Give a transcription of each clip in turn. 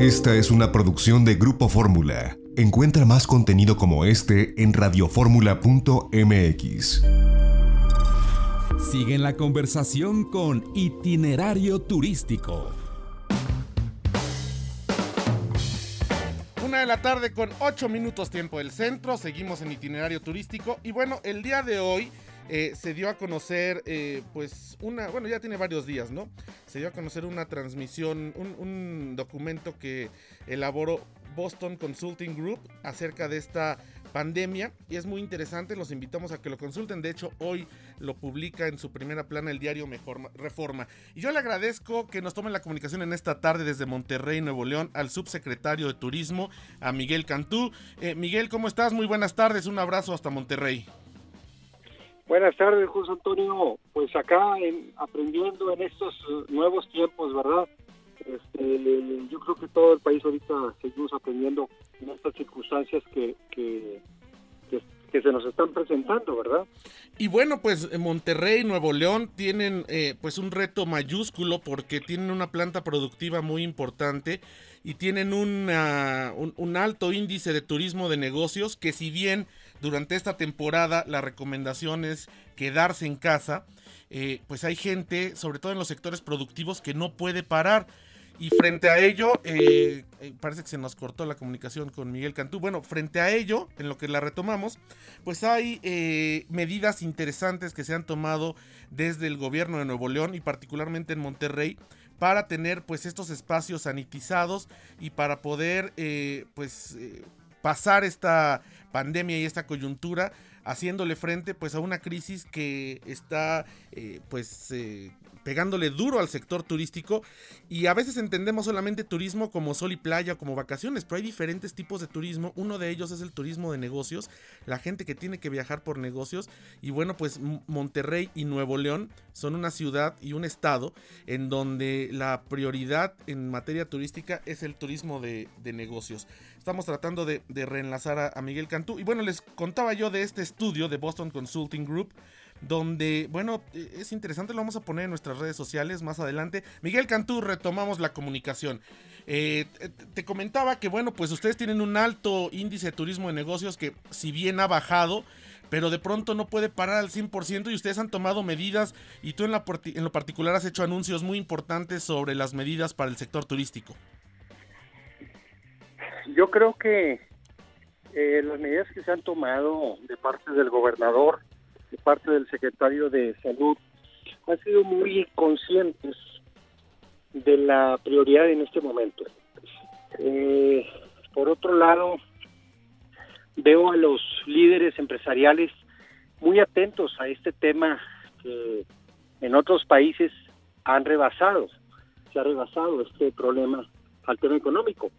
Esta es una producción de Grupo Fórmula. Encuentra más contenido como este en radioformula.mx. Sigue en la conversación con Itinerario Turístico. Una de la tarde con 8 minutos tiempo del centro. Seguimos en Itinerario Turístico. Y bueno, el día de hoy eh, se dio a conocer, eh, pues, una, bueno, ya tiene varios días, ¿no? Se dio a conocer una transmisión, un, documento que elaboró Boston Consulting Group acerca de esta pandemia y es muy interesante, los invitamos a que lo consulten, de hecho hoy lo publica en su primera plana el diario Mejor Reforma. Y yo le agradezco que nos tomen la comunicación en esta tarde desde Monterrey, Nuevo León, al subsecretario de Turismo, a Miguel Cantú. Eh, Miguel, ¿cómo estás? Muy buenas tardes, un abrazo hasta Monterrey. Buenas tardes, José Antonio. Pues acá aprendiendo en estos eh, nuevos tiempos, ¿verdad? Este, yo creo que todo el país ahorita seguimos aprendiendo en estas circunstancias que, que, se nos están presentando, ¿verdad? Y bueno, pues Monterrey, Nuevo León tienen eh, pues un reto mayúsculo porque tienen una planta productiva muy importante y tienen un, un alto índice de turismo de negocios que si bien durante esta temporada la recomendación es quedarse en casa, eh, pues hay gente, sobre todo en los sectores productivos, que no puede parar. Y frente a ello, eh, eh, parece que se nos cortó la comunicación con Miguel Cantú. Bueno, frente a ello, en lo que la retomamos, pues hay medidas interesantes que se han tomado desde el gobierno de Nuevo León y particularmente en Monterrey para tener pues estos espacios sanitizados y para poder pues pasar esta pandemia y esta coyuntura haciéndole frente pues a una crisis que está eh, pues eh, pegándole duro al sector turístico y a veces entendemos solamente turismo como sol y playa, como vacaciones, pero hay diferentes tipos de turismo. Uno de ellos es el turismo de negocios, la gente que tiene que viajar por negocios y bueno, pues Monterrey y Nuevo León son una ciudad y un estado en donde la prioridad en materia turística es el turismo de, negocios. Estamos tratando de, reenlazar a, a Miguel Cantú y bueno, les contaba yo de este estudio de Boston Consulting Group donde, bueno, es interesante, lo vamos a poner en nuestras redes sociales más adelante. Miguel Cantú, retomamos la comunicación. Eh, te comentaba que, bueno, pues ustedes tienen un alto índice de turismo de negocios que si bien ha bajado, pero de pronto no puede parar al 100% y ustedes han tomado medidas y tú en, la, en lo particular has hecho anuncios muy importantes sobre las medidas para el sector turístico. Yo creo que eh, las medidas que se han tomado de parte del gobernador de parte del secretario de Salud han sido muy conscientes de la prioridad en este momento. Eh, por otro lado, veo a los líderes empresariales muy atentos a este tema que en otros países han rebasado, se ha rebasado este problema al tema económico.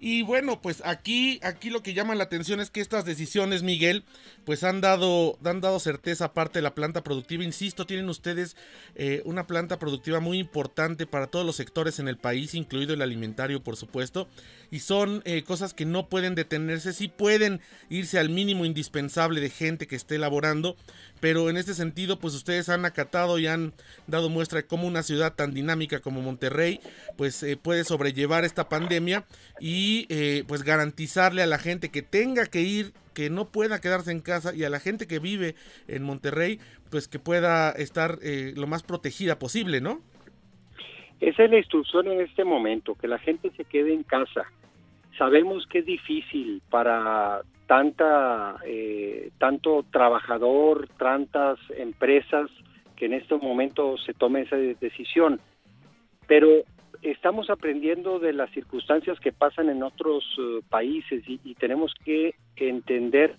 Y bueno, pues aquí, aquí lo que llama la atención es que estas decisiones, Miguel, pues han dado, han dado certeza aparte de la planta productiva. Insisto, tienen ustedes eh, una planta productiva muy importante para todos los sectores en el país, incluido el alimentario, por supuesto. Y son eh, cosas que no pueden detenerse, sí pueden irse al mínimo indispensable de gente que esté elaborando, pero en este sentido, pues ustedes han acatado y han dado muestra de cómo una ciudad tan dinámica como Monterrey, pues eh, puede sobrellevar esta pandemia y eh, pues garantizarle a la gente que tenga que ir, que no pueda quedarse en casa y a la gente que vive en Monterrey, pues que pueda estar eh, lo más protegida posible, ¿no? Esa es la instrucción en este momento, que la gente se quede en casa. Sabemos que es difícil para tanta, eh, tanto trabajador, tantas empresas que en estos momentos se tome esa decisión. Pero estamos aprendiendo de las circunstancias que pasan en otros eh, países y, y, tenemos que entender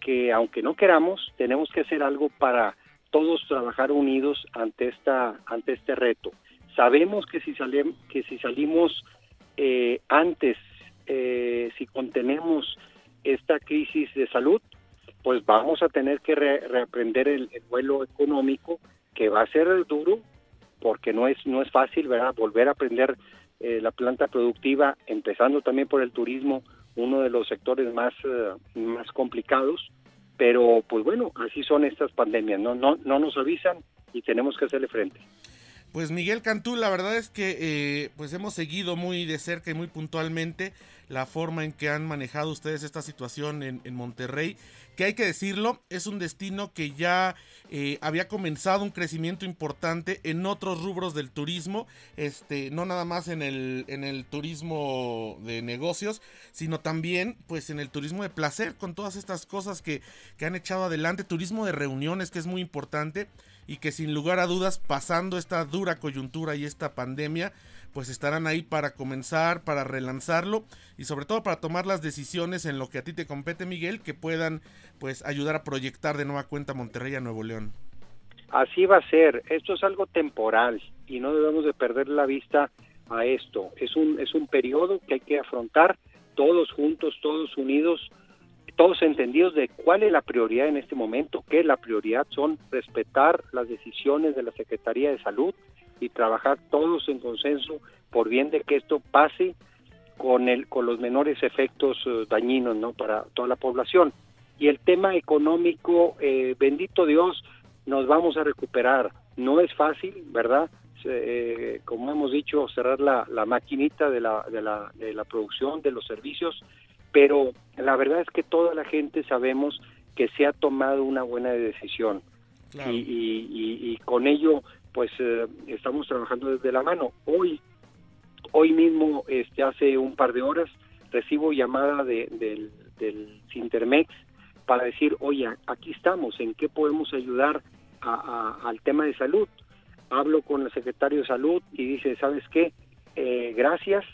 que aunque no queramos, tenemos que hacer algo para todos trabajar unidos ante esta ante este reto. Sabemos que si salimos que si salimos eh, antes, eh, si contenemos esta crisis de salud, pues vamos a tener que reaprender el, vuelo económico, que va a ser duro, porque no es, no es fácil, ¿verdad? Volver a aprender eh, la planta productiva, empezando también por el turismo, uno de los sectores más, eh, más complicados, pero pues bueno, así son estas pandemias, no, no, no nos avisan y tenemos que hacerle frente. Pues Miguel Cantú, la verdad es que eh, pues hemos seguido muy de cerca y muy puntualmente la forma en que han manejado ustedes esta situación en, Monterrey, que hay que decirlo, es un destino que ya eh, había comenzado un crecimiento importante en otros rubros del turismo, este, no nada más en el, en el turismo de negocios, sino también pues en el turismo de placer, con todas estas cosas que, que han echado adelante, turismo de reuniones, que es muy importante y que sin lugar a dudas, pasando esta dura coyuntura y esta pandemia, pues estarán ahí para comenzar, para relanzarlo y sobre todo para tomar las decisiones en lo que a ti te compete, Miguel, que puedan pues ayudar a proyectar de nueva cuenta Monterrey a Nuevo León. Así va a ser, esto es algo temporal y no debemos de perder la vista a esto. Es un es un periodo que hay que afrontar todos juntos, todos unidos, todos entendidos de cuál es la prioridad en este momento, que la prioridad son respetar las decisiones de la Secretaría de Salud, y trabajar todos en consenso por bien de que esto pase con el con los menores efectos eh, dañinos no para toda la población. Y el tema económico eh, bendito Dios nos vamos a recuperar. No es fácil verdad eh, como hemos dicho cerrar la, la maquinita de la, de la de la producción de los servicios pero la verdad es que toda la gente sabemos que se ha tomado una buena decisión y, y, y, con ello pues eh, estamos trabajando desde la mano. Hoy, hoy mismo, este, hace un par de horas, recibo llamada de, del, del para decir, oye, aquí estamos, ¿en qué podemos ayudar al tema de salud? Hablo con el secretario de salud y dice, ¿sabes qué? Eh, gracias,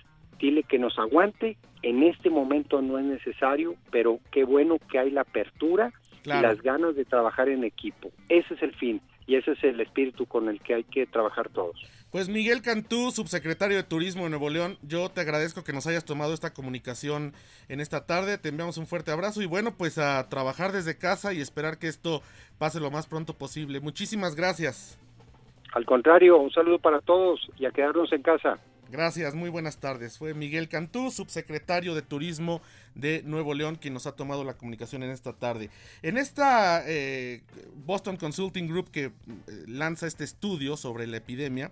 dile que nos aguante, en este momento no es necesario, pero qué bueno que hay la apertura y las ganas de trabajar en equipo. Ese es el fin y ese es el espíritu con el que hay que trabajar todos. Pues Miguel Cantú, subsecretario de Turismo de Nuevo León, yo te agradezco que nos hayas tomado esta comunicación en esta tarde, te enviamos un fuerte abrazo y bueno, pues a trabajar desde casa y esperar que esto pase lo más pronto posible. Muchísimas gracias. Al contrario, un saludo para todos y a quedarnos en casa. Gracias, muy buenas tardes. Fue Miguel Cantú, subsecretario de Turismo de Nuevo León, quien nos ha tomado la comunicación en esta tarde. En esta eh, Boston Consulting Group que eh, lanza este estudio sobre la epidemia,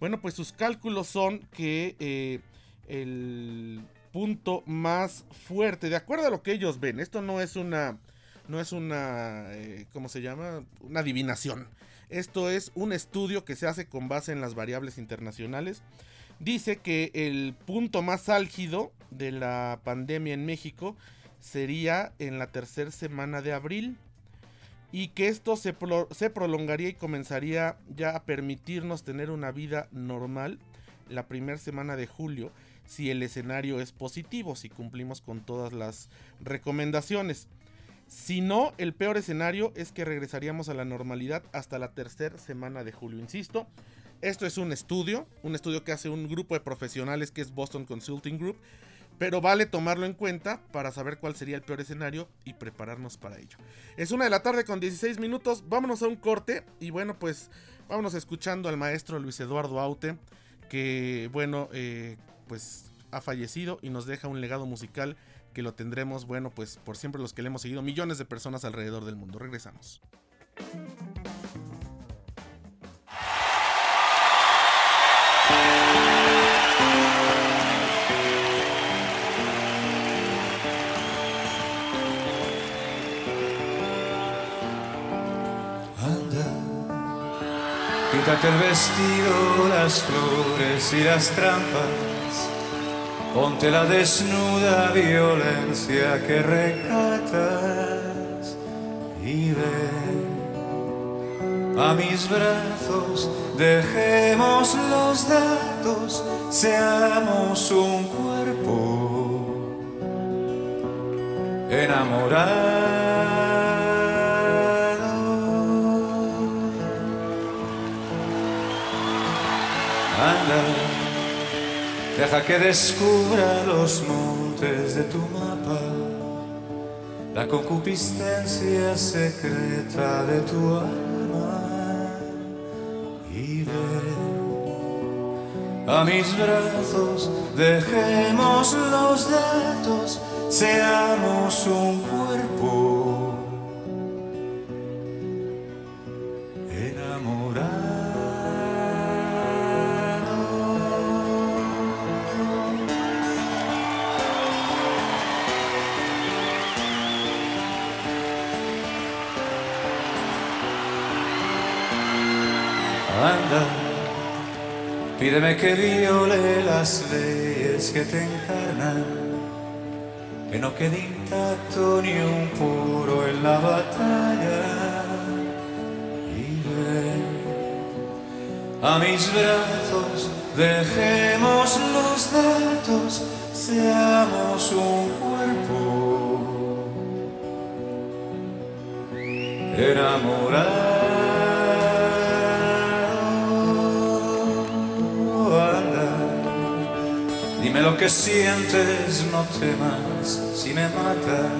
bueno, pues sus cálculos son que eh, el punto más fuerte, de acuerdo a lo que ellos ven, esto no es una, no es una, ¿cómo se llama? Una adivinación. Esto es un estudio que se hace con base en las variables internacionales dice que el punto más álgido de la pandemia en México sería en la tercera semana de abril y que esto se, prolongaría y comenzaría ya a permitirnos tener una vida normal la primera semana de julio si el escenario es positivo, si cumplimos con todas las recomendaciones. Si no, el peor escenario es que regresaríamos a la normalidad hasta la tercera semana de julio. Insisto, esto es un estudio, un estudio que hace un grupo de profesionales que es Boston Consulting Group, pero vale tomarlo en cuenta para saber cuál sería el peor escenario y prepararnos para ello. Es una de la tarde con 16 minutos, vámonos a un corte y bueno, pues vámonos escuchando al maestro Luis Eduardo Aute, que bueno, eh, pues ha fallecido y nos deja un legado musical que lo tendremos, bueno, pues por siempre los que le hemos seguido millones de personas alrededor del mundo. Regresamos. Quítate el vestido, las flores y las trampas. Ponte la desnuda violencia que recatas y ve a mis brazos. Dejemos los datos, seamos un cuerpo enamorado. Deja que descubra los montes de tu mapa, la concupiscencia secreta de tu alma. Y ve a mis brazos, dejemos los datos, seamos un Pídeme que viole las leyes que te encarnan, que no quede intacto ni un puro en la batalla. Y ven a mis brazos, dejemos los datos, seamos un cuerpo. Enamorado, que sientes, no temas si me mata,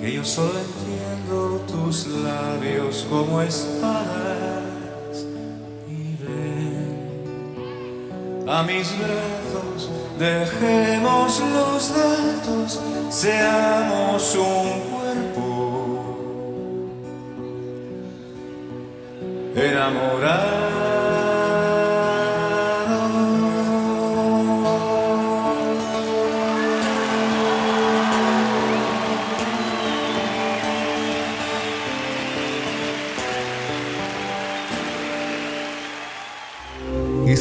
que yo solo entiendo tus labios como espadas. Y ven a mis brazos, dejemos los datos, seamos un cuerpo.